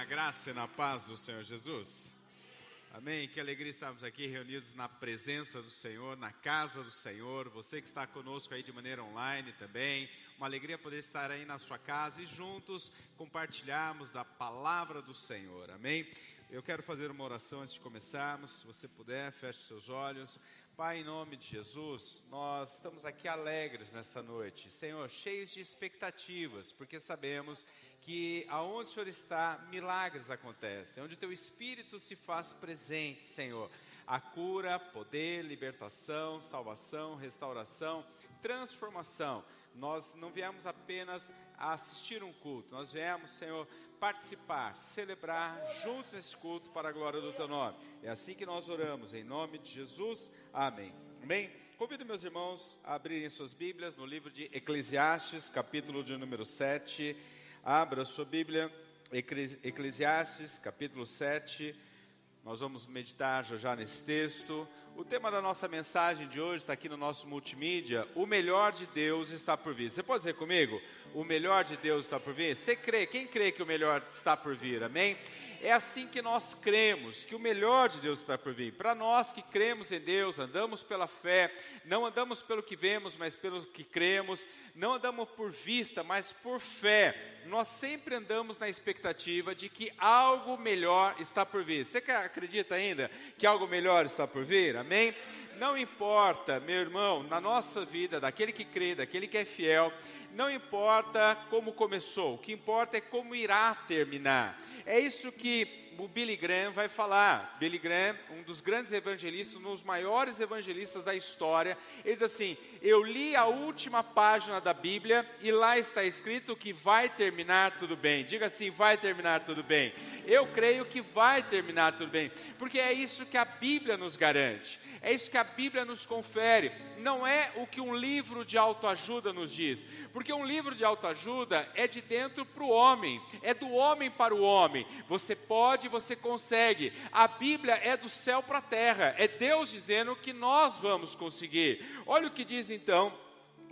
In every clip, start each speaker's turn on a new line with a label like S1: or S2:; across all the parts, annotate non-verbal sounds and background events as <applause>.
S1: A graça e na paz do Senhor Jesus. Amém. Que alegria estarmos aqui reunidos na presença do Senhor, na casa do Senhor. Você que está conosco aí de maneira online também. Uma alegria poder estar aí na sua casa e juntos compartilharmos da palavra do Senhor. Amém. Eu quero fazer uma oração antes de começarmos. Se você puder, feche seus olhos. Pai, em nome de Jesus, nós estamos aqui alegres nessa noite, Senhor, cheios de expectativas, porque sabemos que aonde o Senhor está, milagres acontecem, onde o teu Espírito se faz presente, Senhor. A cura, poder, libertação, salvação, restauração, transformação. Nós não viemos apenas a assistir um culto, nós viemos, Senhor, participar, celebrar juntos esse culto para a glória do teu nome. É assim que nós oramos, em nome de Jesus. Amém. Amém? Convido meus irmãos a abrirem suas Bíblias no livro de Eclesiastes, capítulo de número 7. Abra sua Bíblia, Eclesiastes, capítulo 7. Nós vamos meditar já, já nesse texto. O tema da nossa mensagem de hoje está aqui no nosso multimídia. O melhor de Deus está por vir. Você pode dizer comigo? O melhor de Deus está por vir? Você crê? Quem crê que o melhor está por vir? Amém? É assim que nós cremos, que o melhor de Deus está por vir. Para nós que cremos em Deus, andamos pela fé, não andamos pelo que vemos, mas pelo que cremos, não andamos por vista, mas por fé. Nós sempre andamos na expectativa de que algo melhor está por vir. Você acredita ainda que algo melhor está por vir? Amém? Não importa, meu irmão, na nossa vida, daquele que crê, daquele que é fiel, não importa como começou, o que importa é como irá terminar. É isso que o Billy Graham vai falar. Billy Graham, um dos grandes evangelistas, um dos maiores evangelistas da história, ele diz assim: Eu li a última página da Bíblia e lá está escrito que vai terminar tudo bem. Diga assim: vai terminar tudo bem. Eu creio que vai terminar tudo bem, porque é isso que a Bíblia nos garante, é isso que a Bíblia nos confere. Não é o que um livro de autoajuda nos diz, porque um livro de autoajuda é de dentro para o homem, é do homem para o homem. Você pode você consegue. A Bíblia é do céu para a terra, é Deus dizendo que nós vamos conseguir. Olha o que diz então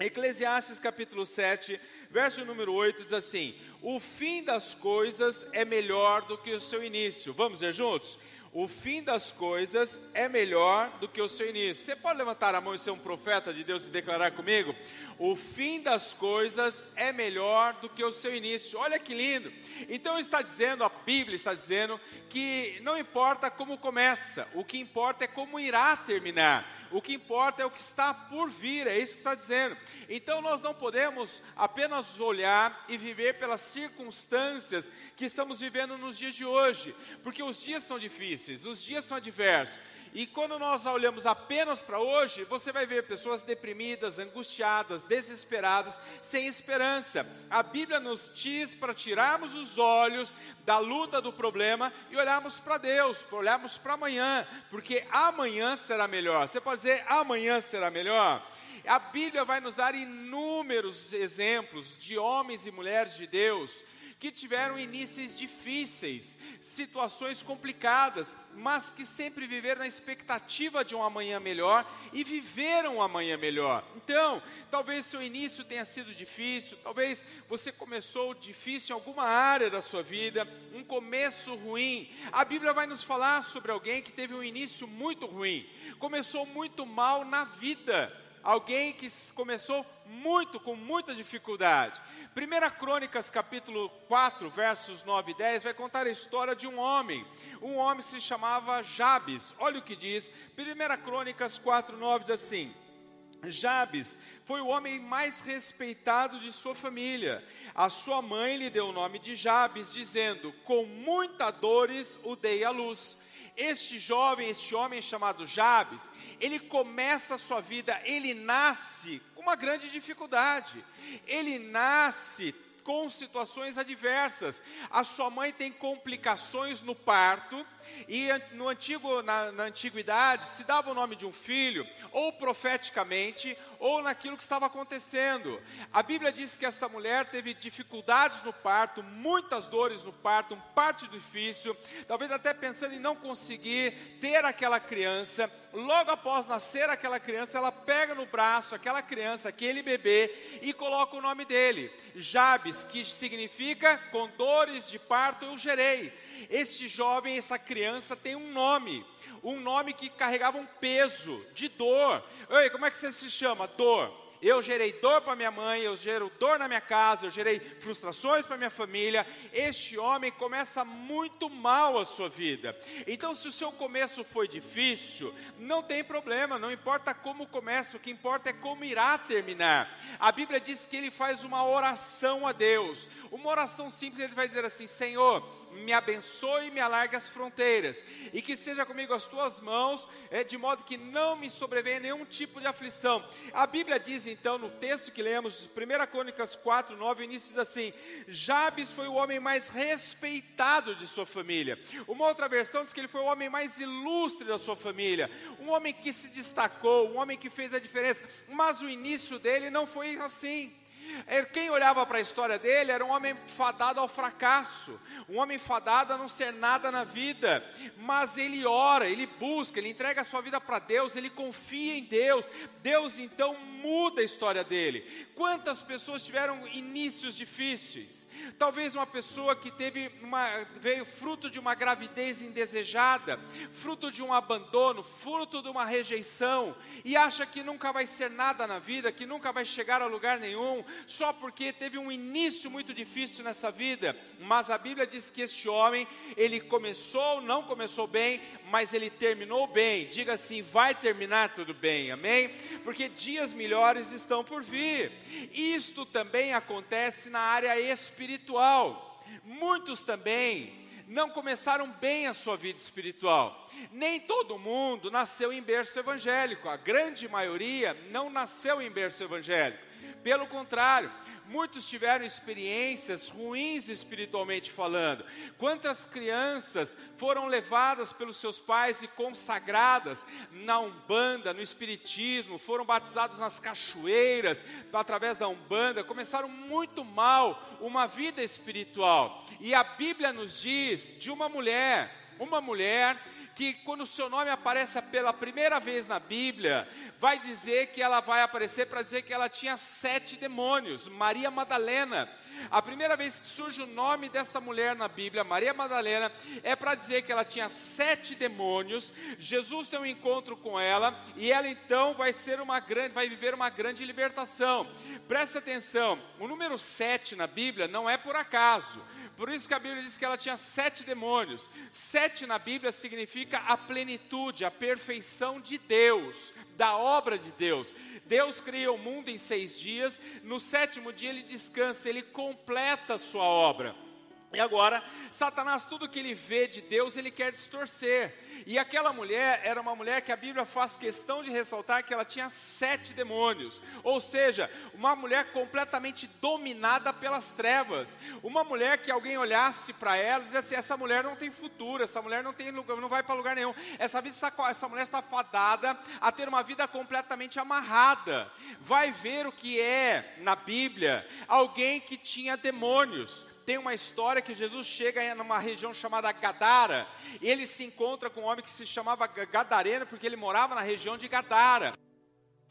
S1: Eclesiastes capítulo 7, verso número 8 diz assim: O fim das coisas é melhor do que o seu início. Vamos ver juntos? O fim das coisas é melhor do que o seu início. Você pode levantar a mão e ser um profeta de Deus e declarar comigo? O fim das coisas é melhor do que o seu início. Olha que lindo. Então está dizendo, a Bíblia está dizendo que não importa como começa, o que importa é como irá terminar. O que importa é o que está por vir, é isso que está dizendo. Então nós não podemos apenas olhar e viver pelas circunstâncias que estamos vivendo nos dias de hoje, porque os dias são difíceis, os dias são adversos. E quando nós olhamos apenas para hoje, você vai ver pessoas deprimidas, angustiadas, desesperadas, sem esperança. A Bíblia nos diz para tirarmos os olhos da luta do problema e olharmos para Deus, para olharmos para amanhã, porque amanhã será melhor. Você pode dizer amanhã será melhor? A Bíblia vai nos dar inúmeros exemplos de homens e mulheres de Deus que tiveram inícios difíceis, situações complicadas, mas que sempre viveram na expectativa de um amanhã melhor e viveram um amanhã melhor. Então, talvez seu início tenha sido difícil, talvez você começou difícil em alguma área da sua vida, um começo ruim. A Bíblia vai nos falar sobre alguém que teve um início muito ruim, começou muito mal na vida alguém que começou muito, com muita dificuldade. 1 Crônicas, capítulo 4, versos 9 e 10, vai contar a história de um homem. Um homem se chamava Jabes. Olha o que diz. 1 Crônicas 4, 9 diz assim. Jabes foi o homem mais respeitado de sua família. A sua mãe lhe deu o nome de Jabes, dizendo: Com muitas dores o dei à luz este jovem, este homem chamado Jabes, ele começa a sua vida, ele nasce com uma grande dificuldade. Ele nasce com situações adversas. A sua mãe tem complicações no parto, e no antigo, na, na antiguidade se dava o nome de um filho, ou profeticamente, ou naquilo que estava acontecendo. A Bíblia diz que essa mulher teve dificuldades no parto, muitas dores no parto, um parto difícil, talvez até pensando em não conseguir ter aquela criança. Logo após nascer aquela criança, ela pega no braço aquela criança, aquele bebê, e coloca o nome dele. Jabes que significa com dores de parto eu gerei. Este jovem, essa criança tem um nome, um nome que carregava um peso de dor. Oi, como é que você se chama? Dor eu gerei dor para minha mãe, eu gero dor na minha casa, eu gerei frustrações para minha família. Este homem começa muito mal a sua vida. Então, se o seu começo foi difícil, não tem problema, não importa como começa, o que importa é como irá terminar. A Bíblia diz que ele faz uma oração a Deus, uma oração simples, ele vai dizer assim: Senhor, me abençoe e me alargue as fronteiras, e que seja comigo as tuas mãos, é, de modo que não me sobrevenha nenhum tipo de aflição. A Bíblia diz então, no texto que lemos, 1 Crônicas 4, 9, o início diz assim: Jabes foi o homem mais respeitado de sua família. Uma outra versão diz que ele foi o homem mais ilustre da sua família, um homem que se destacou, um homem que fez a diferença, mas o início dele não foi assim. É, quem olhava para a história dele era um homem fadado ao fracasso, um homem fadado a não ser nada na vida, mas ele ora, ele busca, ele entrega a sua vida para Deus, ele confia em Deus. Deus então muda a história dele. Quantas pessoas tiveram inícios difíceis? Talvez uma pessoa que teve uma, veio fruto de uma gravidez indesejada, fruto de um abandono, fruto de uma rejeição, e acha que nunca vai ser nada na vida, que nunca vai chegar a lugar nenhum, só porque teve um início muito difícil nessa vida. Mas a Bíblia diz que este homem, ele começou, não começou bem, mas ele terminou bem. Diga assim: vai terminar tudo bem, amém? Porque dias melhores estão por vir. Isto também acontece na área espiritual. Muitos também não começaram bem a sua vida espiritual. Nem todo mundo nasceu em berço evangélico, a grande maioria não nasceu em berço evangélico. Pelo contrário, muitos tiveram experiências ruins espiritualmente falando. Quantas crianças foram levadas pelos seus pais e consagradas na Umbanda, no Espiritismo, foram batizados nas cachoeiras, através da Umbanda, começaram muito mal uma vida espiritual. E a Bíblia nos diz de uma mulher, uma mulher que quando o seu nome aparece pela primeira vez na Bíblia, vai dizer que ela vai aparecer para dizer que ela tinha sete demônios, Maria Madalena. A primeira vez que surge o nome desta mulher na Bíblia, Maria Madalena, é para dizer que ela tinha sete demônios. Jesus tem um encontro com ela e ela então vai ser uma grande, vai viver uma grande libertação. Preste atenção, o número sete na Bíblia não é por acaso. Por isso que a Bíblia diz que ela tinha sete demônios. Sete na Bíblia significa a plenitude, a perfeição de Deus, da obra de Deus. Deus cria o mundo em seis dias, no sétimo dia ele descansa, ele completa a sua obra. E agora, Satanás, tudo que ele vê de Deus, ele quer distorcer. E aquela mulher era uma mulher que a Bíblia faz questão de ressaltar que ela tinha sete demônios, ou seja, uma mulher completamente dominada pelas trevas, uma mulher que alguém olhasse para ela e assim: essa mulher não tem futuro, essa mulher não tem lugar, não vai para lugar nenhum, essa, vida está, essa mulher está fadada a ter uma vida completamente amarrada. Vai ver o que é na Bíblia alguém que tinha demônios tem uma história que Jesus chega numa região chamada Gadara, e ele se encontra com um homem que se chamava Gadareno, porque ele morava na região de Gadara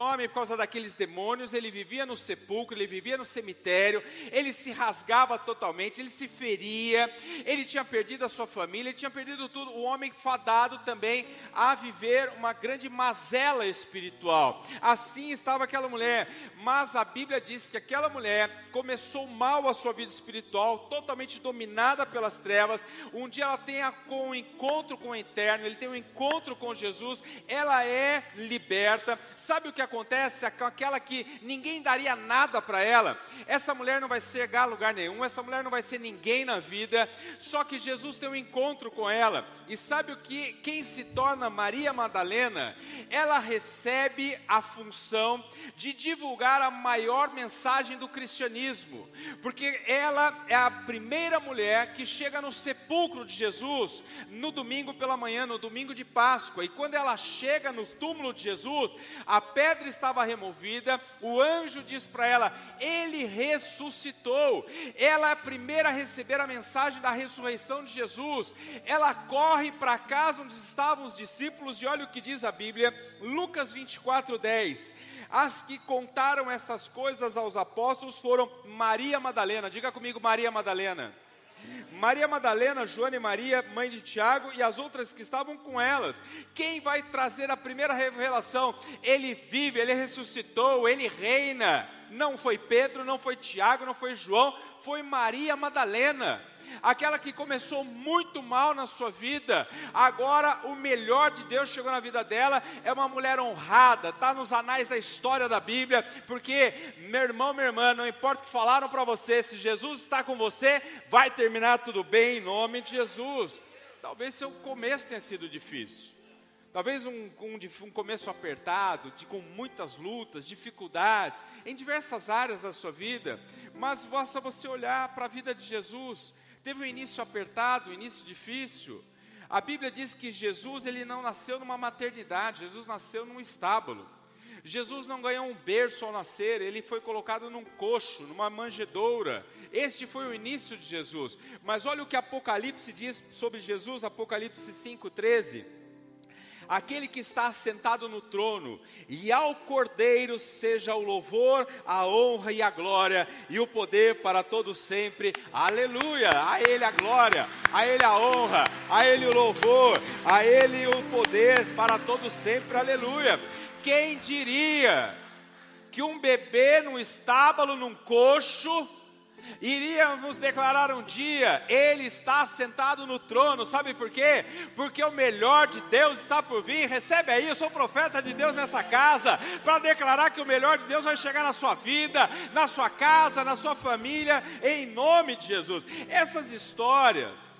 S1: homem, por causa daqueles demônios, ele vivia no sepulcro, ele vivia no cemitério, ele se rasgava totalmente, ele se feria, ele tinha perdido a sua família, ele tinha perdido tudo. O homem fadado também a viver uma grande mazela espiritual. Assim estava aquela mulher, mas a Bíblia diz que aquela mulher começou mal a sua vida espiritual, totalmente dominada pelas trevas. Um dia ela tem um encontro com o eterno, ele tem um encontro com Jesus, ela é liberta. Sabe o que acontece com aquela que ninguém daria nada para ela. Essa mulher não vai chegar a lugar nenhum, essa mulher não vai ser ninguém na vida, só que Jesus tem um encontro com ela. E sabe o que quem se torna Maria Madalena? Ela recebe a função de divulgar a maior mensagem do cristianismo, porque ela é a primeira mulher que chega no sepulcro de Jesus no domingo pela manhã, no domingo de Páscoa. E quando ela chega no túmulo de Jesus, a pedra pedra estava removida, o anjo diz para ela: Ele ressuscitou. Ela é a primeira a receber a mensagem da ressurreição de Jesus. Ela corre para casa onde estavam os discípulos, e olha o que diz a Bíblia, Lucas 24, 10. As que contaram essas coisas aos apóstolos foram Maria Madalena, diga comigo, Maria Madalena. Maria Madalena, Joana e Maria, mãe de Tiago, e as outras que estavam com elas. Quem vai trazer a primeira revelação? Ele vive, ele ressuscitou, ele reina. Não foi Pedro, não foi Tiago, não foi João, foi Maria Madalena aquela que começou muito mal na sua vida, agora o melhor de Deus chegou na vida dela, é uma mulher honrada, está nos anais da história da Bíblia, porque, meu irmão, minha irmã, não importa o que falaram para você, se Jesus está com você, vai terminar tudo bem em nome de Jesus. Talvez seu começo tenha sido difícil. Talvez um, um, um, começo apertado, de, com muitas lutas, dificuldades, em diversas áreas da sua vida, mas basta você olhar para a vida de Jesus Teve um início apertado, um início difícil. A Bíblia diz que Jesus ele não nasceu numa maternidade, Jesus nasceu num estábulo. Jesus não ganhou um berço ao nascer, ele foi colocado num coxo, numa manjedoura. Este foi o início de Jesus. Mas olha o que Apocalipse diz sobre Jesus, Apocalipse 5:13 aquele que está sentado no trono, e ao Cordeiro seja o louvor, a honra e a glória e o poder para todos sempre. Aleluia! A Ele a glória, a Ele a honra, a Ele o louvor, a Ele o poder para todos sempre. Aleluia! Quem diria que um bebê num estábulo, num coxo, iríamos declarar um dia: Ele está sentado no trono, sabe por quê? Porque o melhor de Deus está por vir. Recebe aí, eu sou profeta de Deus nessa casa, para declarar que o melhor de Deus vai chegar na sua vida, na sua casa, na sua família, em nome de Jesus. Essas histórias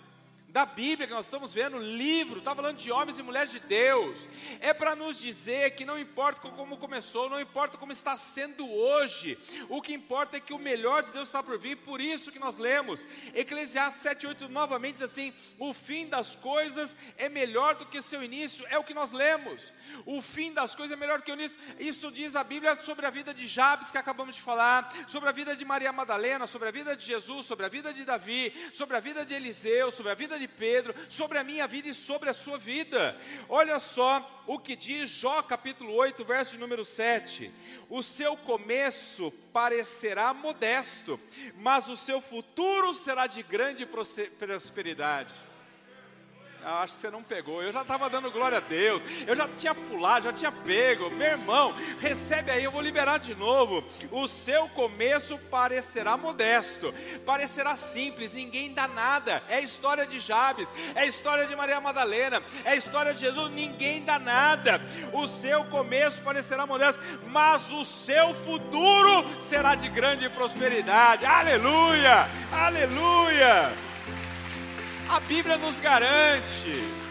S1: da Bíblia que nós estamos vendo, livro, está falando de homens e mulheres de Deus, é para nos dizer que não importa como começou, não importa como está sendo hoje, o que importa é que o melhor de Deus está por vir, por isso que nós lemos, Eclesiastes 7, 8 novamente diz assim: o fim das coisas é melhor do que seu início, é o que nós lemos, o fim das coisas é melhor do que o início, isso diz a Bíblia sobre a vida de Jabes que acabamos de falar, sobre a vida de Maria Madalena, sobre a vida de Jesus, sobre a vida de Davi, sobre a vida de Eliseu, sobre a vida de Pedro, sobre a minha vida e sobre a sua vida. Olha só o que diz Jó capítulo 8, verso número 7. O seu começo parecerá modesto, mas o seu futuro será de grande prosperidade. Acho que você não pegou. Eu já estava dando glória a Deus. Eu já tinha pulado, já tinha pego. Meu irmão, recebe aí, eu vou liberar de novo. O seu começo parecerá modesto, parecerá simples, ninguém dá nada. É a história de Jabes, é a história de Maria Madalena, é a história de Jesus, ninguém dá nada. O seu começo parecerá modesto, mas o seu futuro será de grande prosperidade. Aleluia! Aleluia! A Bíblia nos garante.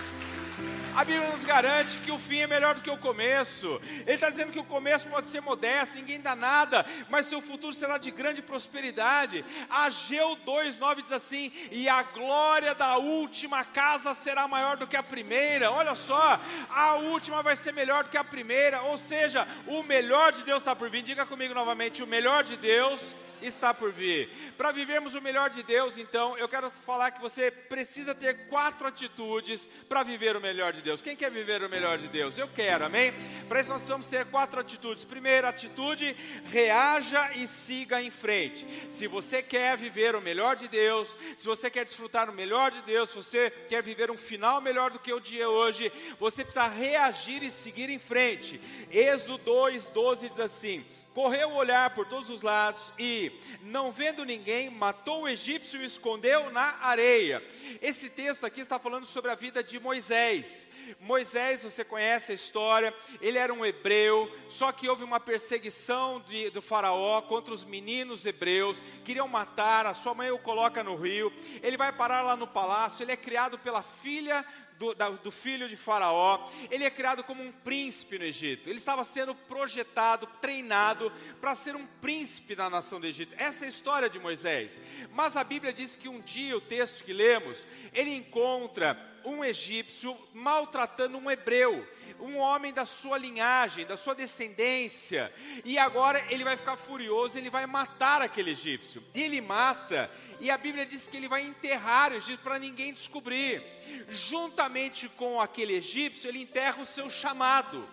S1: A Bíblia nos garante que o fim é melhor do que o começo. Ele está dizendo que o começo pode ser modesto, ninguém dá nada, mas seu futuro será de grande prosperidade. Ageu 2,9 diz assim: E a glória da última casa será maior do que a primeira. Olha só, a última vai ser melhor do que a primeira, ou seja, o melhor de Deus está por vir. Diga comigo novamente: o melhor de Deus está por vir. Para vivermos o melhor de Deus, então, eu quero falar que você precisa ter quatro atitudes para viver o melhor de Deus. Quem quer viver o melhor de Deus? Eu quero, amém? Para isso nós precisamos ter quatro atitudes. Primeira atitude, reaja e siga em frente. Se você quer viver o melhor de Deus, se você quer desfrutar o melhor de Deus, se você quer viver um final melhor do que o dia hoje, você precisa reagir e seguir em frente. Êxodo 2, 12 diz assim: correu o olhar por todos os lados e, não vendo ninguém, matou o egípcio e o escondeu na areia. Esse texto aqui está falando sobre a vida de Moisés. Moisés, você conhece a história, ele era um hebreu, só que houve uma perseguição de, do faraó contra os meninos hebreus, queriam matar, a sua mãe o coloca no rio, ele vai parar lá no palácio, ele é criado pela filha do, da, do, filho de Faraó, ele é criado como um príncipe no Egito. Ele estava sendo projetado, treinado para ser um príncipe na nação do Egito. Essa é a história de Moisés. Mas a Bíblia diz que um dia, o texto que lemos, ele encontra um egípcio maltratando um hebreu, um homem da sua linhagem, da sua descendência, e agora ele vai ficar furioso, ele vai matar aquele egípcio. E ele mata, e a Bíblia diz que ele vai enterrar o egípcio para ninguém descobrir. Juntamente com aquele egípcio, ele enterra o seu chamado,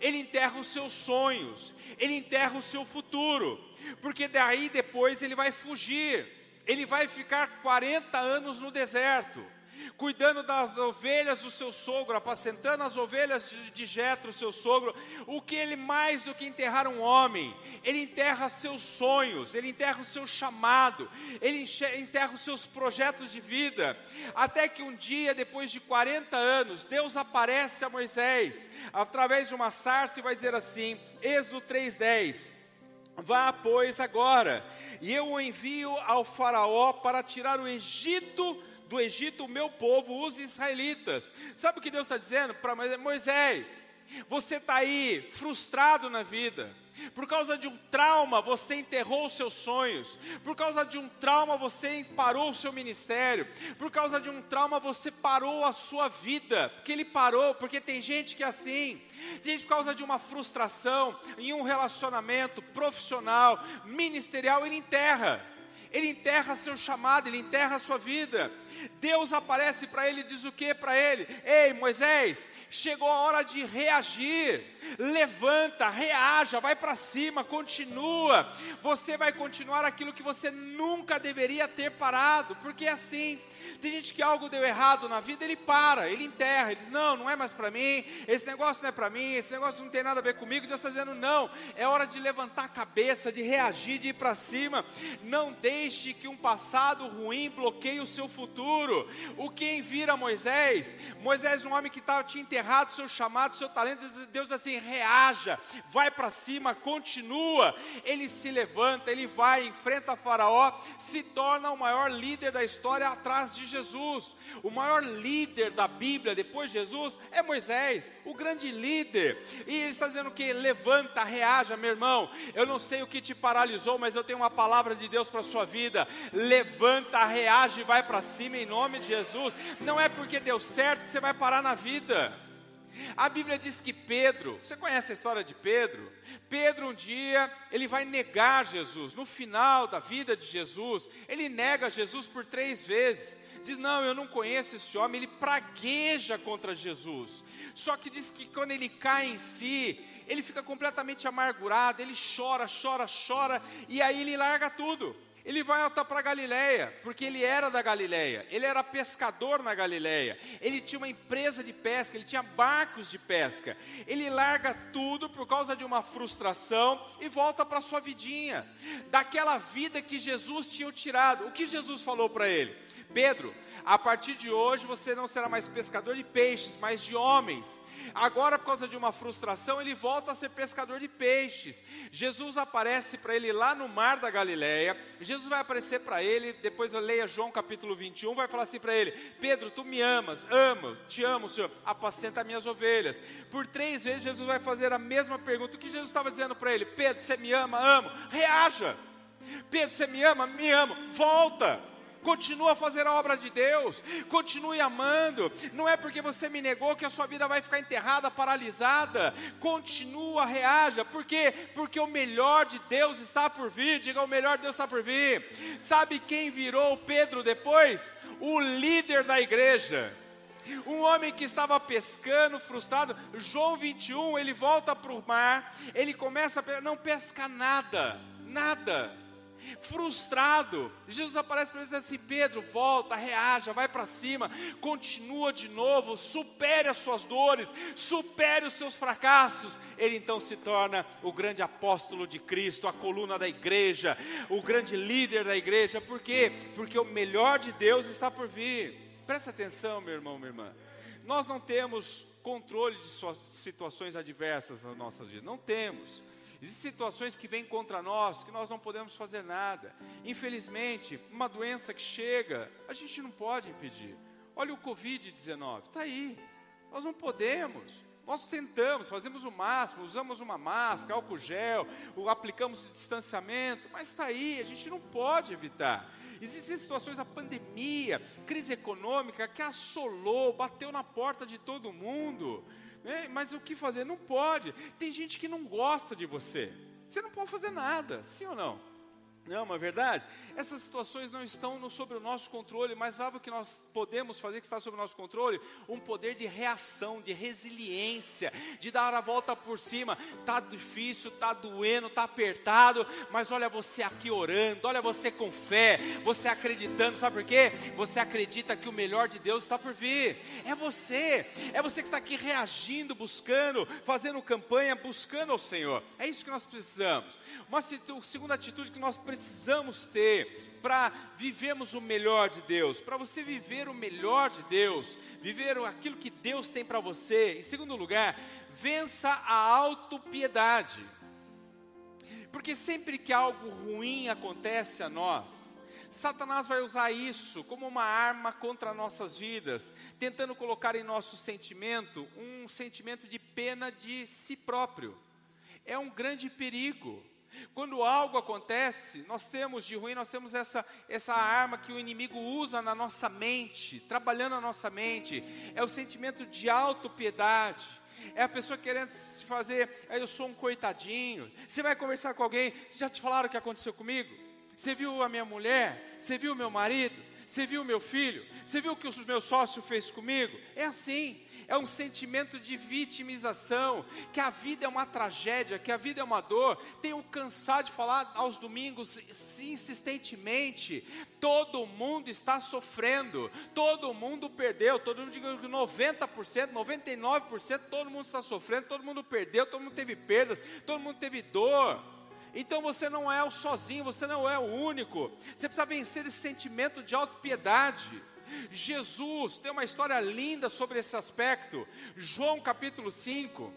S1: ele enterra os seus sonhos, ele enterra o seu futuro, porque daí depois ele vai fugir, ele vai ficar 40 anos no deserto cuidando das ovelhas do seu sogro, apacentando as ovelhas de Jetro, seu sogro, o que ele mais do que enterrar um homem, ele enterra seus sonhos, ele enterra o seu chamado, ele enterra os seus projetos de vida, até que um dia, depois de 40 anos, Deus aparece a Moisés, através de uma sarça e vai dizer assim, Êxodo 3,10, Vá, pois, agora, e eu o envio ao faraó para tirar o Egito do Egito o meu povo, os israelitas. Sabe o que Deus está dizendo para Moisés? Você está aí frustrado na vida. Por causa de um trauma, você enterrou os seus sonhos. Por causa de um trauma, você parou o seu ministério. Por causa de um trauma, você parou a sua vida. Porque ele parou, porque tem gente que é assim. Tem gente por causa de uma frustração em um relacionamento profissional, ministerial, ele enterra ele enterra seu chamado, ele enterra a sua vida. Deus aparece para ele e diz o que para ele? Ei, Moisés, chegou a hora de reagir. Levanta, reaja, vai para cima, continua. Você vai continuar aquilo que você nunca deveria ter parado, porque é assim. Tem gente que algo deu errado na vida, ele para, ele enterra, ele diz: Não, não é mais para mim, esse negócio não é para mim, esse negócio não tem nada a ver comigo. Deus está dizendo: Não, é hora de levantar a cabeça, de reagir, de ir para cima. Não deixe que um passado ruim bloqueie o seu futuro. O que vira Moisés? Moisés, um homem que estava tinha enterrado seu chamado, seu talento, Deus assim: reaja, vai para cima, continua. Ele se levanta, ele vai, enfrenta Faraó, se torna o maior líder da história atrás de Jesus. O maior líder da Bíblia depois de Jesus é Moisés, o grande líder. E ele está dizendo que levanta, reaja, meu irmão. Eu não sei o que te paralisou, mas eu tenho uma palavra de Deus para a sua vida. Levanta, reage e vai para cima em nome de Jesus. Não é porque deu certo que você vai parar na vida. A Bíblia diz que Pedro, você conhece a história de Pedro? Pedro um dia, ele vai negar Jesus, no final da vida de Jesus, ele nega Jesus por três vezes diz: Não, eu não conheço esse homem, ele pragueja contra Jesus. Só que diz que quando ele cai em si, ele fica completamente amargurado, ele chora, chora, chora, e aí ele larga tudo. Ele vai até para Galiléia, porque ele era da Galiléia, ele era pescador na Galiléia, ele tinha uma empresa de pesca, ele tinha barcos de pesca. Ele larga tudo por causa de uma frustração e volta para sua vidinha, daquela vida que Jesus tinha tirado. O que Jesus falou para ele? Pedro, a partir de hoje você não será mais pescador de peixes, mas de homens. Agora, por causa de uma frustração, ele volta a ser pescador de peixes. Jesus aparece para ele lá no mar da Galileia. Jesus vai aparecer para ele, depois eu leia João capítulo 21, vai falar assim para ele: Pedro, tu me amas, amo, te amo, Senhor, apacenta minhas ovelhas. Por três vezes Jesus vai fazer a mesma pergunta. O que Jesus estava dizendo para ele? Pedro, você me ama? Amo. Reaja. Pedro, você me ama? Me amo. Volta continua a fazer a obra de Deus, continue amando. Não é porque você me negou que a sua vida vai ficar enterrada, paralisada. Continua, reaja. Por quê? Porque o melhor de Deus está por vir. Diga, o melhor de Deus está por vir. Sabe quem virou Pedro depois? O líder da igreja. Um homem que estava pescando, frustrado. João 21, ele volta para o mar, ele começa a não pesca nada, nada frustrado. Jesus aparece para ele e diz assim: Pedro, volta, reaja, vai para cima, continua de novo, supere as suas dores, supere os seus fracassos. Ele então se torna o grande apóstolo de Cristo, a coluna da igreja, o grande líder da igreja. Por quê? Porque o melhor de Deus está por vir. Preste atenção, meu irmão, minha irmã. Nós não temos controle de situações adversas nas nossas vidas, não temos. Existem situações que vêm contra nós que nós não podemos fazer nada. Infelizmente, uma doença que chega, a gente não pode impedir. Olha o Covid-19, está aí. Nós não podemos. Nós tentamos, fazemos o máximo, usamos uma máscara, álcool gel, aplicamos distanciamento, mas está aí, a gente não pode evitar. Existem situações, a pandemia, crise econômica que assolou, bateu na porta de todo mundo. Mas o que fazer? Não pode. Tem gente que não gosta de você. Você não pode fazer nada, sim ou não? Não, é verdade? Essas situações não estão no, sobre o nosso controle, mas sabe o que nós podemos fazer que está sob o nosso controle? Um poder de reação, de resiliência, de dar a volta por cima. Tá difícil, tá doendo, tá apertado, mas olha você aqui orando, olha você com fé, você acreditando, sabe por quê? Você acredita que o melhor de Deus está por vir. É você, é você que está aqui reagindo, buscando, fazendo campanha, buscando ao Senhor. É isso que nós precisamos. Uma segunda atitude que nós precisamos ter para vivermos o melhor de Deus, para você viver o melhor de Deus, viver aquilo que Deus tem para você. Em segundo lugar, vença a autopiedade. Porque sempre que algo ruim acontece a nós, Satanás vai usar isso como uma arma contra nossas vidas, tentando colocar em nosso sentimento um sentimento de pena de si próprio. É um grande perigo. Quando algo acontece, nós temos de ruim, nós temos essa, essa arma que o inimigo usa na nossa mente, trabalhando na nossa mente, é o sentimento de autopiedade. É a pessoa querendo se fazer, eu sou um coitadinho. Você vai conversar com alguém, já te falaram o que aconteceu comigo? Você viu a minha mulher? Você viu o meu marido? Você viu o meu filho? Você viu o que o meu sócio fez comigo? É assim é um sentimento de vitimização, que a vida é uma tragédia, que a vida é uma dor. Tenho cansado de falar aos domingos insistentemente. Todo mundo está sofrendo, todo mundo perdeu, todo mundo digo 90%, 99%, todo mundo está sofrendo, todo mundo perdeu, todo mundo teve perdas, todo mundo teve dor. Então você não é o sozinho, você não é o único. Você precisa vencer esse sentimento de autopiedade. Jesus tem uma história linda sobre esse aspecto. João capítulo 5.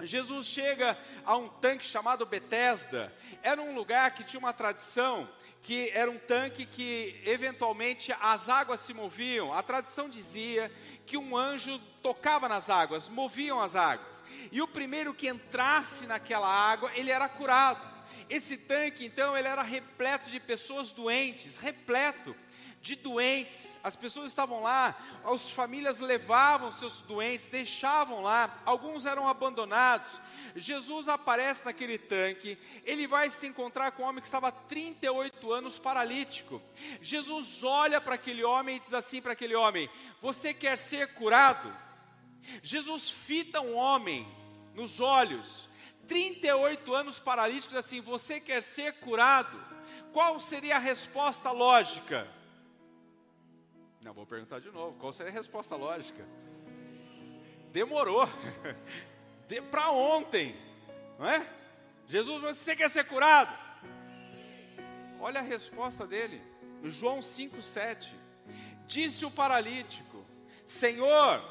S1: Jesus chega a um tanque chamado Betesda. Era um lugar que tinha uma tradição que era um tanque que eventualmente as águas se moviam. A tradição dizia que um anjo tocava nas águas, moviam as águas. E o primeiro que entrasse naquela água, ele era curado. Esse tanque, então, ele era repleto de pessoas doentes, repleto de doentes. As pessoas estavam lá, as famílias levavam seus doentes, deixavam lá, alguns eram abandonados. Jesus aparece naquele tanque, ele vai se encontrar com um homem que estava há 38 anos paralítico. Jesus olha para aquele homem e diz assim para aquele homem: Você quer ser curado? Jesus fita um homem nos olhos, 38 anos paralítico, diz assim: Você quer ser curado? Qual seria a resposta lógica? Não, vou perguntar de novo. Qual seria a resposta lógica? Demorou. <laughs> De, Para ontem. Não é? Jesus, você quer ser curado? Olha a resposta dele. João 5,7. Disse o paralítico: Senhor,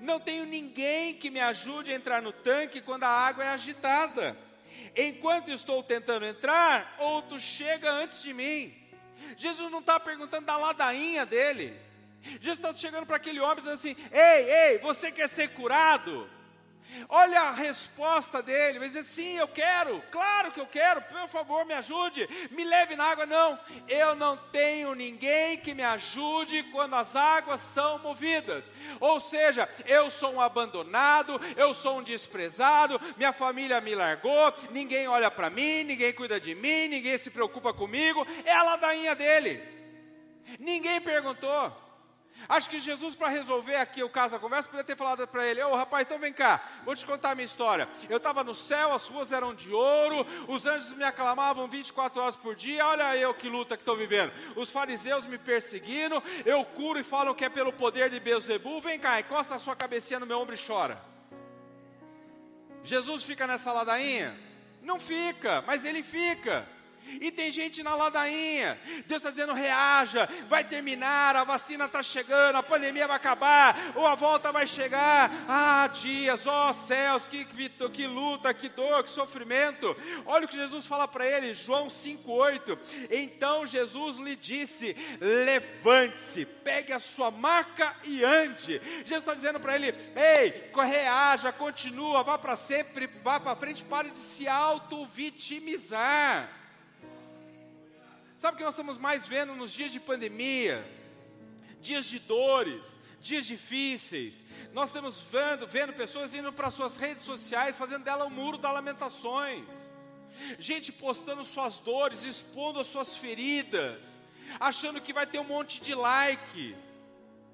S1: não tenho ninguém que me ajude a entrar no tanque quando a água é agitada. Enquanto estou tentando entrar, outro chega antes de mim. Jesus não está perguntando da ladainha dele. Jesus está chegando para aquele homem dizendo assim: Ei, ei, você quer ser curado? Olha a resposta dele, vai dizer: sim, eu quero, claro que eu quero, por favor, me ajude, me leve na água. Não, eu não tenho ninguém que me ajude quando as águas são movidas. Ou seja, eu sou um abandonado, eu sou um desprezado, minha família me largou, ninguém olha para mim, ninguém cuida de mim, ninguém se preocupa comigo. É a ladainha dele, ninguém perguntou. Acho que Jesus, para resolver aqui o caso da conversa, poderia ter falado para ele: Ô oh, rapaz, então vem cá, vou te contar a minha história. Eu estava no céu, as ruas eram de ouro, os anjos me aclamavam 24 horas por dia. Olha eu que luta que estou vivendo. Os fariseus me perseguindo, eu curo e falam que é pelo poder de Beuzebu. Vem cá, encosta a sua cabecinha no meu ombro e chora. Jesus fica nessa ladainha? Não fica, mas ele fica. E tem gente na ladainha. Deus está dizendo: reaja, vai terminar, a vacina está chegando, a pandemia vai acabar, ou a volta vai chegar. Ah, dias, ó oh, céus, que, que, luta, que dor, que sofrimento. Olha o que Jesus fala para ele, João 5,8. Então Jesus lhe disse: levante-se, pegue a sua maca e ande. Jesus está dizendo para ele: ei, reaja, continua, vá para sempre, vá para frente, pare de se auto-vitimizar. Sabe o que nós estamos mais vendo nos dias de pandemia? Dias de dores, dias difíceis. Nós estamos vendo, vendo pessoas indo para suas redes sociais, fazendo dela o um muro das lamentações. Gente postando suas dores, expondo as suas feridas, achando que vai ter um monte de like.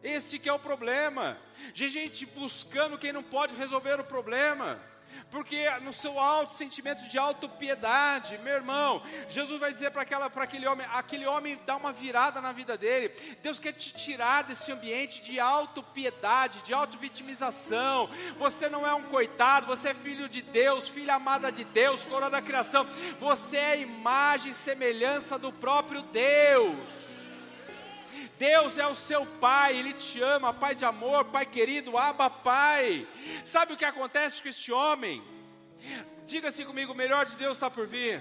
S1: Esse que é o problema. Gente buscando quem não pode resolver o problema porque no seu alto sentimento de autopiedade, meu irmão, Jesus vai dizer para aquele homem, aquele homem dá uma virada na vida dele. Deus quer te tirar desse ambiente de autopiedade, de auto-vitimização. Você não é um coitado, você é filho de Deus, filha amada de Deus, coroa da criação. Você é imagem e semelhança do próprio Deus. Deus é o seu pai, Ele te ama, pai de amor, pai querido, aba pai. Sabe o que acontece com este homem? Diga-se comigo: o melhor de Deus está por vir.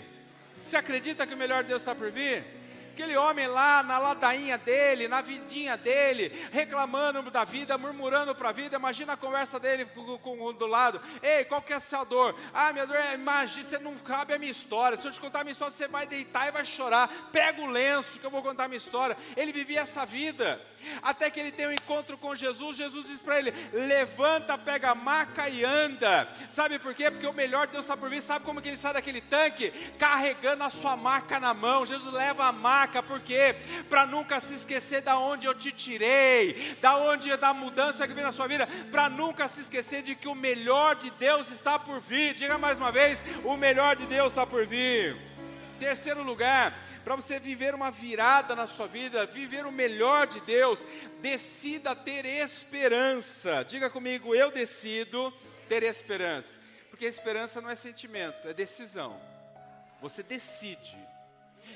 S1: Você acredita que o melhor de Deus está por vir? Aquele homem lá na ladainha dele, na vidinha dele, reclamando da vida, murmurando para a vida. Imagina a conversa dele com, com, do lado. Ei, qual que é a sua dor? Ah, minha dor é, imagina, você não cabe a minha história. Se eu te contar a minha história, você vai deitar e vai chorar. Pega o lenço que eu vou contar a minha história. Ele vivia essa vida. Até que ele tem um encontro com Jesus. Jesus diz para ele: Levanta, pega a maca e anda. Sabe por quê? Porque o melhor Deus está por vir. Sabe como que ele sai daquele tanque? Carregando a sua maca na mão. Jesus leva a maca por quê? Para nunca se esquecer da onde eu te tirei, da onde da mudança que vem na sua vida, para nunca se esquecer de que o melhor de Deus está por vir. Diga mais uma vez, o melhor de Deus está por vir. Terceiro lugar, para você viver uma virada na sua vida, viver o melhor de Deus, decida ter esperança. Diga comigo, eu decido ter esperança. Porque esperança não é sentimento, é decisão. Você decide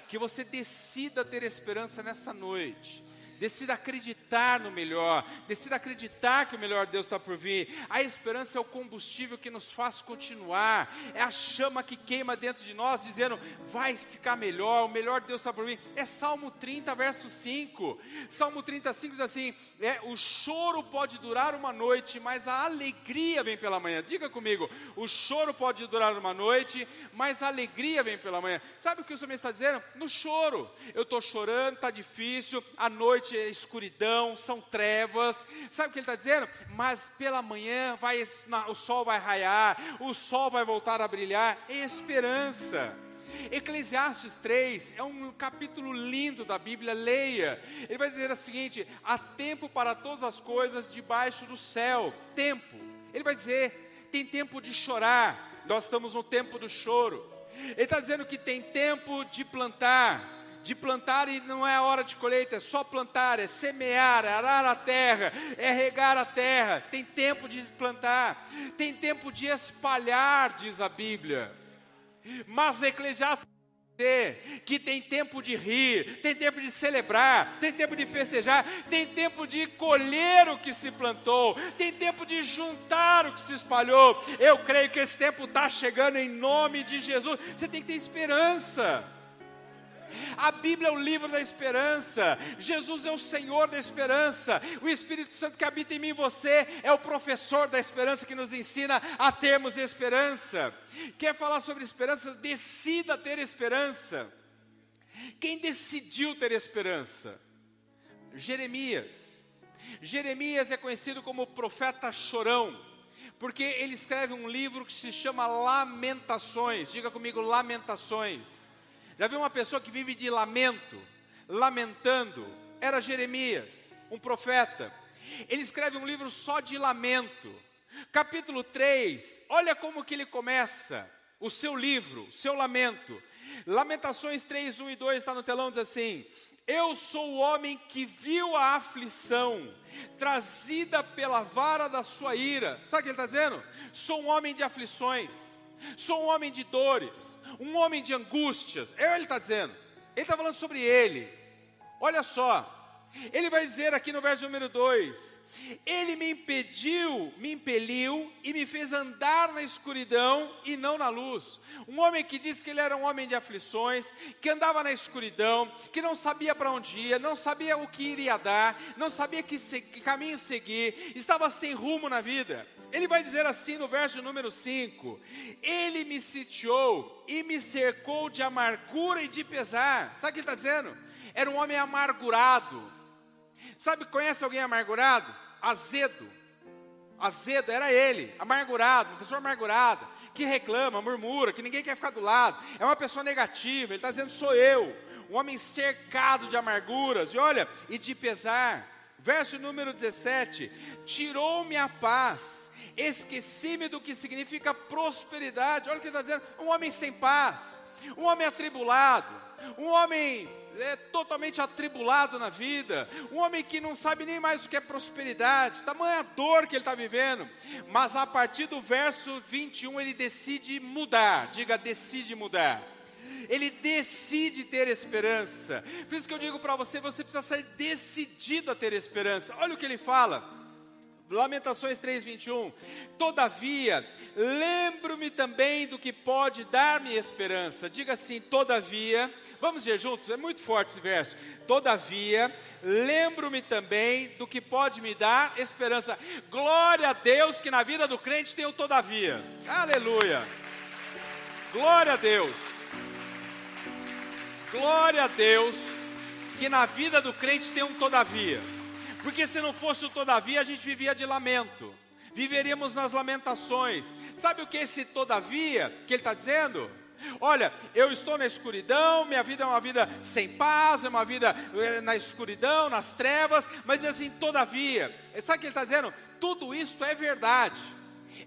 S1: que você decida ter esperança nessa noite. Decida acreditar no melhor, decida acreditar que o melhor Deus está por vir. A esperança é o combustível que nos faz continuar, é a chama que queima dentro de nós, dizendo: vai ficar melhor, o melhor Deus está por vir. É Salmo 30, verso 5. Salmo 35 diz assim: é, o choro pode durar uma noite, mas a alegria vem pela manhã. Diga comigo: o choro pode durar uma noite, mas a alegria vem pela manhã. Sabe o que o Senhor está dizendo? No choro, eu estou chorando, está difícil, a noite noite é escuridão, são trevas. Sabe o que ele está dizendo? Mas pela manhã vai, o sol vai raiar, o sol vai voltar a brilhar. Esperança. Eclesiastes 3 é um capítulo lindo da Bíblia, leia. Ele vai dizer o seguinte: há tempo para todas as coisas debaixo do céu. Tempo. Ele vai dizer: tem tempo de chorar, nós estamos no tempo do choro. Ele está dizendo que tem tempo de plantar, de plantar e não é hora de colheita, é só plantar, é semear, é arar a terra, é regar a terra. Tem tempo de plantar, tem tempo de espalhar, diz a Bíblia. Mas Eclesiastes que tem tempo de rir, tem tempo de celebrar, tem tempo de festejar, tem tempo de colher o que se plantou, tem tempo de juntar o que se espalhou. Eu creio que esse tempo está chegando em nome de Jesus. Você tem que ter esperança. A Bíblia é o livro da esperança. Jesus é o Senhor da esperança. O Espírito Santo que habita em mim e você é o professor da esperança que nos ensina a termos esperança. Quer falar sobre esperança? Decida ter esperança. Quem decidiu ter esperança? Jeremias. Jeremias é conhecido como profeta chorão, porque ele escreve um livro que se chama Lamentações. Diga comigo, Lamentações. Já viu uma pessoa que vive de lamento, lamentando? Era Jeremias, um profeta. Ele escreve um livro só de lamento. Capítulo 3, olha como que ele começa o seu livro, o seu lamento. Lamentações 3, 1 e 2 está no telão, diz assim: Eu sou o homem que viu a aflição, trazida pela vara da sua ira. Sabe o que ele está dizendo? Sou um homem de aflições. Sou um homem de dores, um homem de angústias. É o que ele está dizendo. Ele está falando sobre ele. Olha só, ele vai dizer aqui no verso número 2: Ele me impediu, me impeliu e me fez andar na escuridão e não na luz. Um homem que disse que ele era um homem de aflições, que andava na escuridão, que não sabia para onde ia, não sabia o que iria dar, não sabia que, que caminho seguir, estava sem rumo na vida. Ele vai dizer assim no verso número 5: Ele me sitiou e me cercou de amargura e de pesar. Sabe o que ele está dizendo? Era um homem amargurado Sabe, conhece alguém amargurado? Azedo. Azedo era ele, amargurado, uma pessoa amargurada, que reclama, murmura, que ninguém quer ficar do lado. É uma pessoa negativa, ele está dizendo: sou eu, um homem cercado de amarguras, e olha, e de pesar. Verso número 17: tirou-me a paz, esqueci-me do que significa prosperidade. Olha o que ele está dizendo: um homem sem paz, um homem atribulado, um homem é totalmente atribulado na vida, um homem que não sabe nem mais o que é prosperidade, tamanha dor que ele está vivendo, mas a partir do verso 21 ele decide mudar, diga, decide mudar. Ele decide ter esperança. Por isso que eu digo para você, você precisa ser decidido a ter esperança. Olha o que ele fala. Lamentações 3:21. Todavia, lembro-me também do que pode dar-me esperança. Diga assim: todavia, vamos ver juntos, é muito forte esse verso. Todavia, lembro-me também do que pode me dar esperança. Glória a Deus que na vida do crente tem o todavia. Aleluia. Glória a Deus. Glória a Deus que na vida do crente tem um todavia. Porque se não fosse o todavia, a gente vivia de lamento. Viveríamos nas lamentações. Sabe o que é esse todavia que ele está dizendo? Olha, eu estou na escuridão, minha vida é uma vida sem paz, é uma vida eh, na escuridão, nas trevas, mas assim, todavia, sabe o que ele está dizendo? Tudo isso é verdade.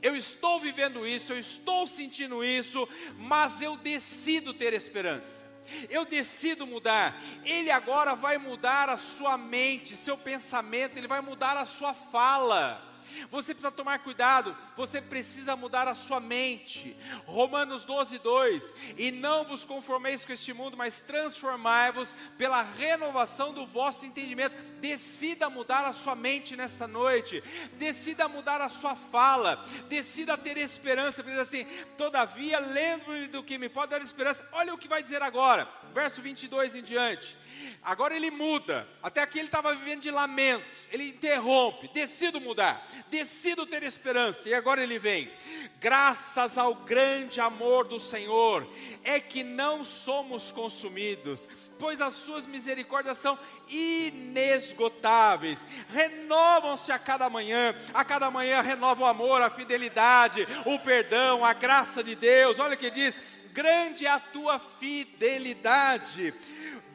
S1: Eu estou vivendo isso, eu estou sentindo isso, mas eu decido ter esperança eu decido mudar. Ele agora vai mudar a sua mente, seu pensamento, ele vai mudar a sua fala. Você precisa tomar cuidado, você precisa mudar a sua mente. Romanos 12, 2: E não vos conformeis com este mundo, mas transformai-vos pela renovação do vosso entendimento. Decida mudar a sua mente nesta noite, decida mudar a sua fala, decida ter esperança. Diz assim: Todavia, lembro-me do que me pode dar esperança. Olha o que vai dizer agora, verso 22 em diante. Agora ele muda. Até aqui ele estava vivendo de lamentos. Ele interrompe. Decido mudar. Decido ter esperança. E agora ele vem. Graças ao grande amor do Senhor, é que não somos consumidos, pois as suas misericórdias são inesgotáveis, renovam-se a cada manhã, a cada manhã renova o amor, a fidelidade, o perdão, a graça de Deus. Olha o que diz: grande é a tua fidelidade.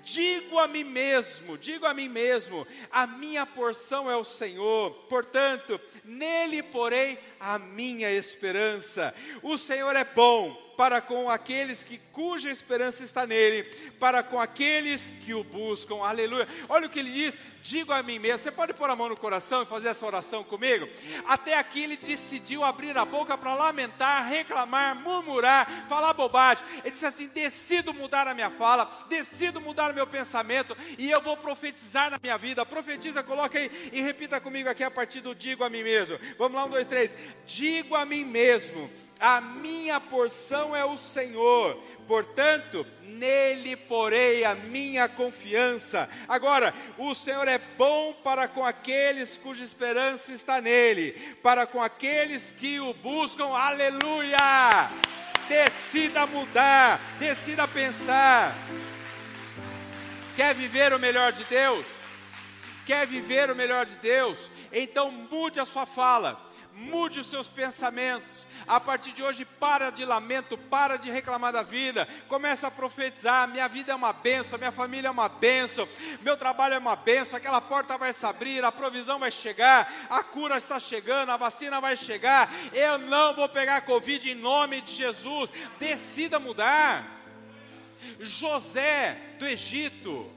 S1: Digo a mim mesmo, digo a mim mesmo, a minha porção é o Senhor, portanto, nele porei a minha esperança. O Senhor é bom para com aqueles que cuja esperança está nele, para com aqueles que o buscam. Aleluia. Olha o que ele diz: digo a mim mesmo. Você pode pôr a mão no coração e fazer essa oração comigo? Até aqui ele decidiu abrir a boca para lamentar, reclamar, murmurar, falar bobagem. Ele disse assim: decido mudar a minha fala, decido mudar o meu pensamento e eu vou profetizar na minha vida. Profetiza, coloca aí e repita comigo aqui a partir do digo a mim mesmo. Vamos lá, um, dois, três. Digo a mim mesmo a minha porção é o Senhor, portanto, nele porei a minha confiança. Agora, o Senhor é bom para com aqueles cuja esperança está nele, para com aqueles que o buscam, aleluia! Decida mudar, decida pensar. Quer viver o melhor de Deus? Quer viver o melhor de Deus? Então mude a sua fala mude os seus pensamentos. A partir de hoje, para de lamento, para de reclamar da vida. Começa a profetizar: minha vida é uma benção, minha família é uma benção, meu trabalho é uma benção. Aquela porta vai se abrir, a provisão vai chegar, a cura está chegando, a vacina vai chegar. Eu não vou pegar Covid em nome de Jesus. Decida mudar. José do Egito,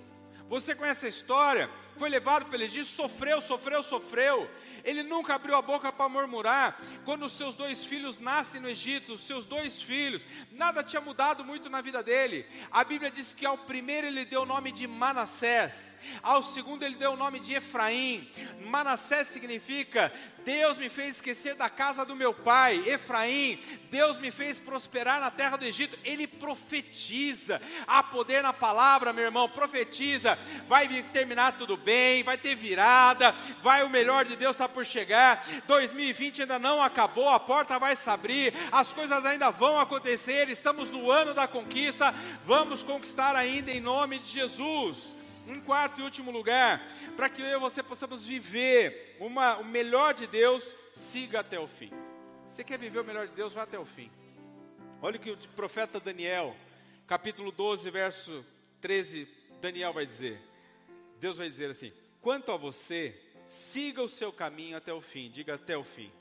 S1: você conhece a história? foi levado pelo Egito, sofreu, sofreu, sofreu. Ele nunca abriu a boca para murmurar. Quando os seus dois filhos nascem no Egito, os seus dois filhos, nada tinha mudado muito na vida dele. A Bíblia diz que ao primeiro ele deu o nome de Manassés, ao segundo ele deu o nome de Efraim. Manassés significa Deus me fez esquecer da casa do meu pai, Efraim. Deus me fez prosperar na terra do Egito. Ele profetiza. Há poder na palavra, meu irmão. Profetiza. Vai terminar tudo bem, vai ter virada, vai o melhor de Deus está por chegar. 2020 ainda não acabou, a porta vai se abrir, as coisas ainda vão acontecer. Estamos no ano da conquista. Vamos conquistar ainda em nome de Jesus. Em quarto e último lugar, para que eu e você possamos viver uma, o melhor de Deus, siga até o fim. Você quer viver o melhor de Deus, vá até o fim. Olha o que o profeta Daniel, capítulo 12, verso 13, Daniel vai dizer. Deus vai dizer assim: Quanto a você, siga o seu caminho até o fim, diga até o fim.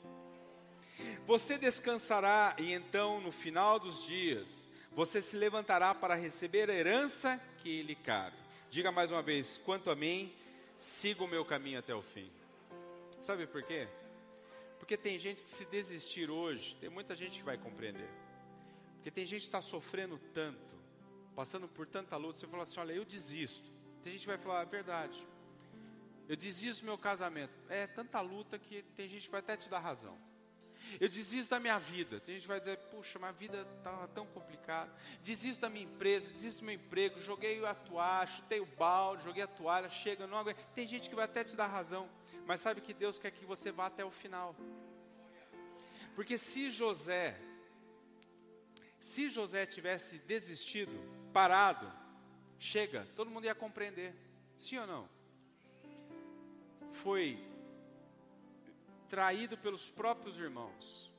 S1: Você descansará e então, no final dos dias, você se levantará para receber a herança que lhe cabe. Diga mais uma vez: quanto a mim, siga o meu caminho até o fim. Sabe por quê? Porque tem gente que se desistir hoje, tem muita gente que vai compreender. Porque tem gente que está sofrendo tanto, passando por tanta luta, você fala assim, olha, eu desisto. Tem gente que vai falar, é verdade. Eu desisto do meu casamento. É tanta luta que tem gente que vai até te dar razão. Eu desisto da minha vida. Tem gente que vai dizer, puxa, minha vida estava tão complicada. Desisto da minha empresa, desisto do meu emprego, joguei a toalha, chutei o balde, joguei a toalha, chega, não aguento. Tem gente que vai até te dar razão. Mas sabe que Deus quer que você vá até o final. Porque se José, se José tivesse desistido, parado, chega, todo mundo ia compreender. Sim ou não? Foi traído pelos próprios irmãos,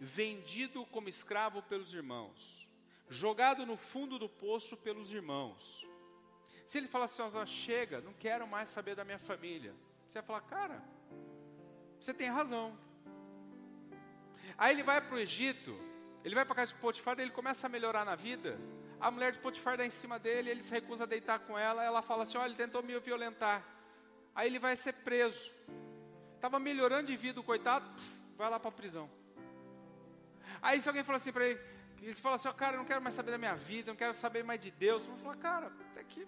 S1: vendido como escravo pelos irmãos, jogado no fundo do poço pelos irmãos. Se ele falasse assim, oh, chega, não quero mais saber da minha família, você ia falar, cara, você tem razão. Aí ele vai para o Egito, ele vai para a casa de Potifar, ele começa a melhorar na vida. A mulher de Potifar dá em cima dele, ele se recusa a deitar com ela, ela fala assim: olha, ele tentou me violentar. Aí ele vai ser preso. Estava melhorando de vida o coitado, vai lá para a prisão. Aí se alguém fala assim para ele, ele fala assim, oh, cara, eu não quero mais saber da minha vida, não quero saber mais de Deus. Eu vou falar, cara, até que,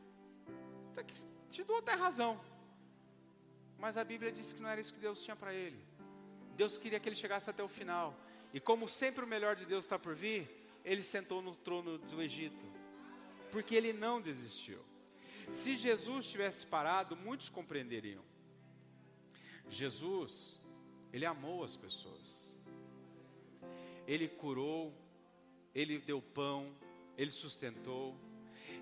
S1: até que te dou até razão. Mas a Bíblia disse que não era isso que Deus tinha para ele. Deus queria que ele chegasse até o final. E como sempre o melhor de Deus está por vir, ele sentou no trono do Egito. Porque ele não desistiu. Se Jesus tivesse parado, muitos compreenderiam. Jesus, ele amou as pessoas. Ele curou, ele deu pão, ele sustentou,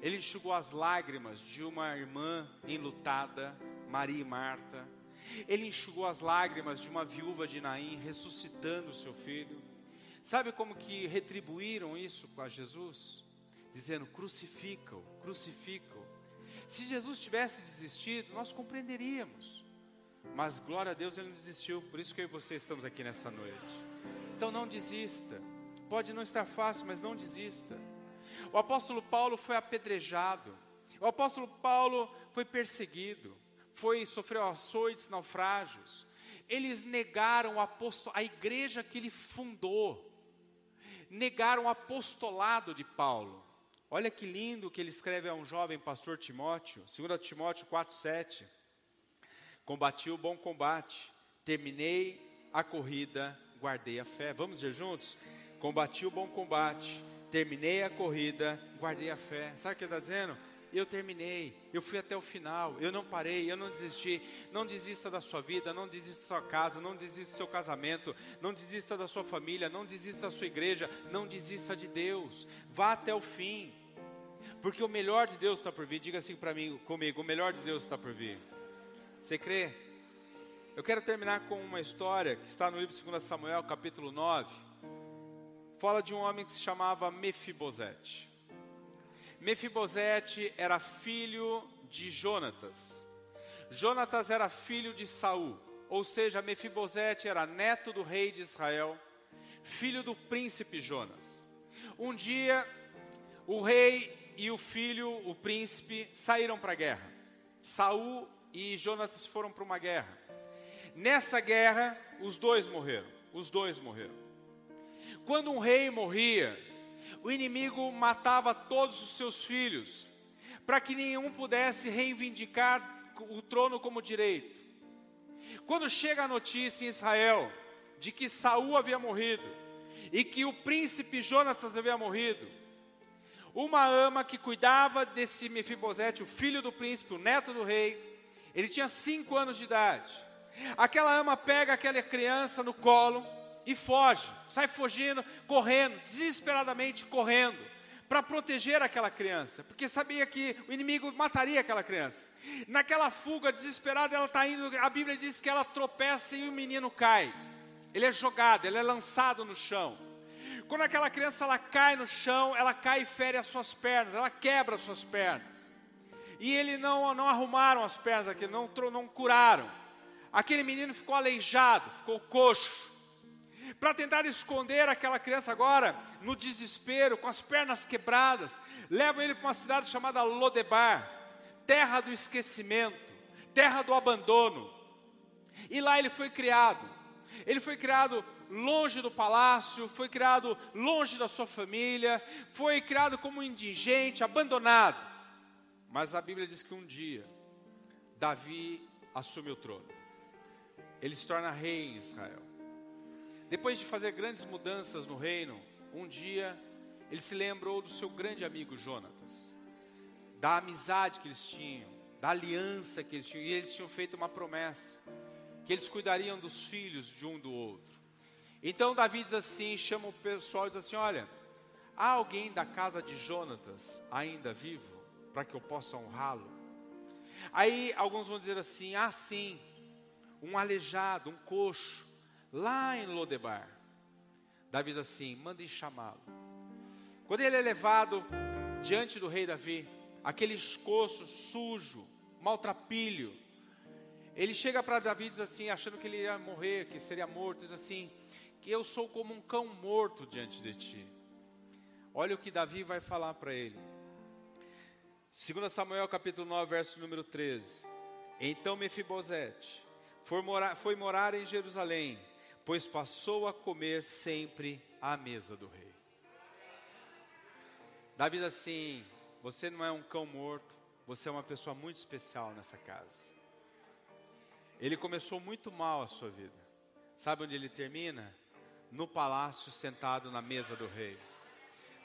S1: ele enxugou as lágrimas de uma irmã enlutada, Maria e Marta. Ele enxugou as lágrimas de uma viúva de Naim ressuscitando seu filho. Sabe como que retribuíram isso com Jesus? Dizendo: crucifica-o, crucifica-o. Se Jesus tivesse desistido, nós compreenderíamos. Mas glória a Deus ele não desistiu, por isso que eu e você estamos aqui nesta noite. Então não desista. Pode não estar fácil, mas não desista. O apóstolo Paulo foi apedrejado. O apóstolo Paulo foi perseguido, foi sofreu açoites, naufrágios. Eles negaram a igreja que ele fundou. Negaram o apostolado de Paulo. Olha que lindo que ele escreve a um jovem pastor Timóteo, 2 Timóteo 4:7. Combati o bom combate, terminei a corrida, guardei a fé. Vamos ver juntos? Combati o bom combate, terminei a corrida, guardei a fé. Sabe o que ele está dizendo? Eu terminei, eu fui até o final, eu não parei, eu não desisti. Não desista da sua vida, não desista da sua casa, não desista do seu casamento, não desista da sua família, não desista da sua igreja, não desista de Deus. Vá até o fim, porque o melhor de Deus está por vir. Diga assim para mim, comigo: o melhor de Deus está por vir. Você crê? Eu quero terminar com uma história que está no livro de 2 Samuel, capítulo 9. Fala de um homem que se chamava Mefibosete. Mefibosete era filho de Jonatas. Jonatas era filho de Saul, ou seja, Mefibosete era neto do rei de Israel, filho do príncipe Jonas. Um dia, o rei e o filho, o príncipe, saíram para a guerra. Saul e Jonatas foram para uma guerra. Nessa guerra, os dois morreram. Os dois morreram. Quando um rei morria, o inimigo matava todos os seus filhos, para que nenhum pudesse reivindicar o trono como direito. Quando chega a notícia em Israel de que Saul havia morrido e que o príncipe Jonatas havia morrido, uma ama que cuidava desse Mefibosete, o filho do príncipe, o neto do rei, ele tinha cinco anos de idade. Aquela ama pega aquela criança no colo e foge, sai fugindo, correndo, desesperadamente correndo, para proteger aquela criança, porque sabia que o inimigo mataria aquela criança. Naquela fuga desesperada, ela está indo, a Bíblia diz que ela tropeça e o menino cai. Ele é jogado, ele é lançado no chão. Quando aquela criança ela cai no chão, ela cai e fere as suas pernas, ela quebra as suas pernas e ele não, não arrumaram as pernas aqui, não, não curaram. Aquele menino ficou aleijado, ficou coxo. Para tentar esconder aquela criança agora, no desespero, com as pernas quebradas, levam ele para uma cidade chamada Lodebar, terra do esquecimento, terra do abandono. E lá ele foi criado. Ele foi criado longe do palácio, foi criado longe da sua família, foi criado como indigente, abandonado. Mas a Bíblia diz que um dia Davi assume o trono. Ele se torna rei em Israel. Depois de fazer grandes mudanças no reino, um dia ele se lembrou do seu grande amigo Jonatas, da amizade que eles tinham, da aliança que eles tinham, e eles tinham feito uma promessa que eles cuidariam dos filhos de um do outro. Então Davi diz assim, chama o pessoal e diz assim: Olha, há alguém da casa de Jonatas ainda vivo? para que eu possa honrá-lo. Aí alguns vão dizer assim: ah, sim, um aleijado, um coxo, lá em Lodebar. Davi diz assim: mandem chamá-lo. Quando ele é levado diante do rei Davi, aquele coxo sujo, maltrapilho, ele chega para Davi e diz assim, achando que ele ia morrer, que seria morto, diz assim: que eu sou como um cão morto diante de ti. Olha o que Davi vai falar para ele. 2 Samuel capítulo 9, verso número 13. Então Mefibosete foi morar, foi morar em Jerusalém, pois passou a comer sempre à mesa do rei. Davi diz assim: Você não é um cão morto, você é uma pessoa muito especial nessa casa. Ele começou muito mal a sua vida. Sabe onde ele termina? No palácio, sentado na mesa do rei.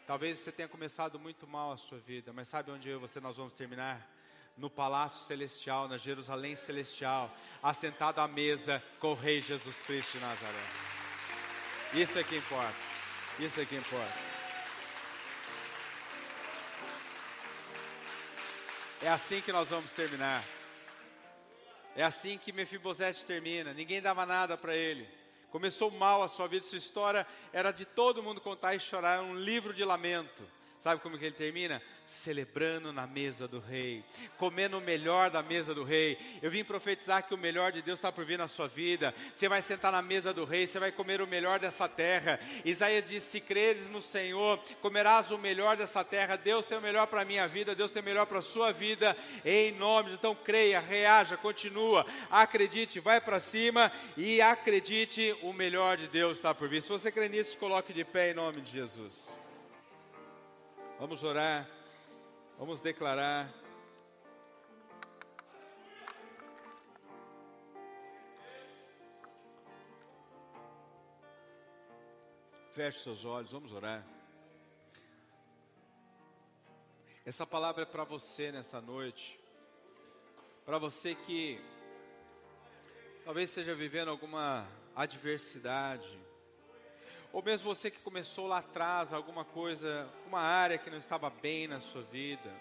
S1: Talvez você tenha começado muito mal a sua vida, mas sabe onde eu e você nós vamos terminar? No palácio celestial, na Jerusalém celestial, assentado à mesa com o Rei Jesus Cristo de Nazaré. Isso é que importa. Isso é que importa. É assim que nós vamos terminar. É assim que Mefibosete termina. Ninguém dava nada para ele. Começou mal a sua vida, sua história era de todo mundo contar e chorar, um livro de lamento. Sabe como que ele termina? Celebrando na mesa do rei, comendo o melhor da mesa do rei. Eu vim profetizar que o melhor de Deus está por vir na sua vida. Você vai sentar na mesa do rei, você vai comer o melhor dessa terra. Isaías diz: Se creres no Senhor, comerás o melhor dessa terra. Deus tem o melhor para a minha vida, Deus tem o melhor para a sua vida, em nome. Então creia, reaja, continua, acredite, vai para cima e acredite, o melhor de Deus está por vir. Se você crê nisso, coloque de pé em nome de Jesus. Vamos orar, vamos declarar. Feche seus olhos, vamos orar. Essa palavra é para você nessa noite. Para você que talvez esteja vivendo alguma adversidade, ou mesmo você que começou lá atrás alguma coisa, uma área que não estava bem na sua vida.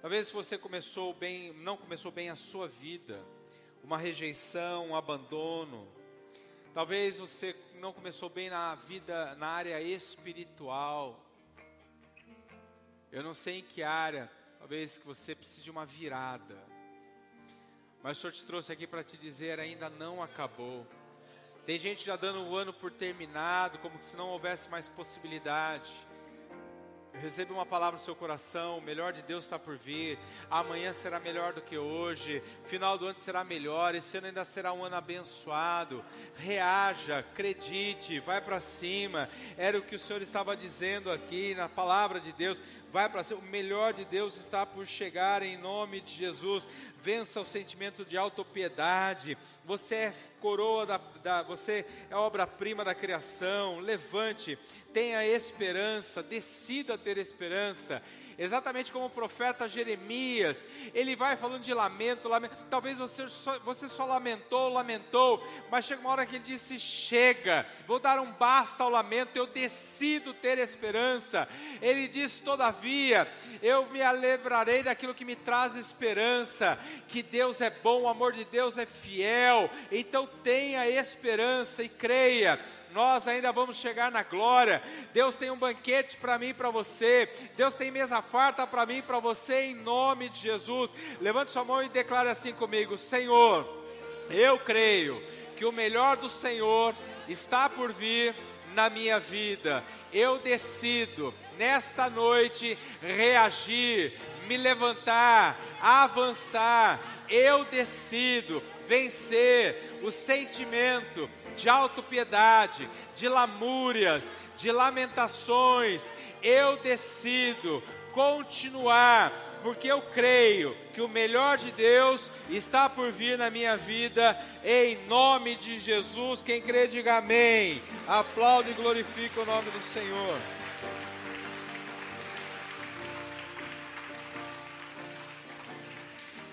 S1: Talvez você começou bem, não começou bem a sua vida, uma rejeição, um abandono. Talvez você não começou bem na vida, na área espiritual. Eu não sei em que área, talvez que você precise de uma virada. Mas o Senhor te trouxe aqui para te dizer, ainda não acabou. Tem gente já dando o ano por terminado, como se não houvesse mais possibilidade. Receba uma palavra no seu coração, o melhor de Deus está por vir. Amanhã será melhor do que hoje. Final do ano será melhor. Esse ano ainda será um ano abençoado. Reaja, acredite, vai para cima. Era o que o Senhor estava dizendo aqui na palavra de Deus. Vai para cima. O melhor de Deus está por chegar em nome de Jesus vença o sentimento de autopiedade. Você é coroa da, da você é obra-prima da criação. Levante, tenha esperança, decida ter esperança exatamente como o profeta Jeremias, ele vai falando de lamento, lamento. talvez você só, você só lamentou, lamentou, mas chega uma hora que ele disse: chega, vou dar um basta ao lamento, eu decido ter esperança. Ele diz: todavia, eu me alegrarei daquilo que me traz esperança, que Deus é bom, o amor de Deus é fiel, então tenha esperança e creia nós ainda vamos chegar na glória. Deus tem um banquete para mim e para você. Deus tem mesa farta para mim e para você, em nome de Jesus. Levante sua mão e declare assim comigo: Senhor, eu creio que o melhor do Senhor está por vir na minha vida. Eu decido nesta noite reagir, me levantar, avançar. Eu decido vencer o sentimento de autopiedade, de lamúrias, de lamentações. Eu decido continuar, porque eu creio que o melhor de Deus está por vir na minha vida, em nome de Jesus. Quem crê, diga amém. Aplaude e glorifique o nome do Senhor.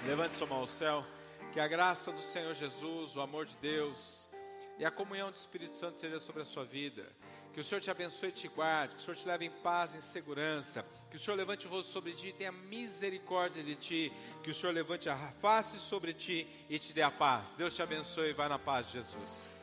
S1: Levante sua mão ao céu. Que a graça do Senhor Jesus, o amor de Deus e a comunhão do Espírito Santo seja sobre a sua vida. Que o Senhor te abençoe e te guarde, que o Senhor te leve em paz e em segurança, que o Senhor levante o rosto sobre ti e tenha misericórdia de ti, que o Senhor levante a face sobre ti e te dê a paz. Deus te abençoe e vá na paz de Jesus.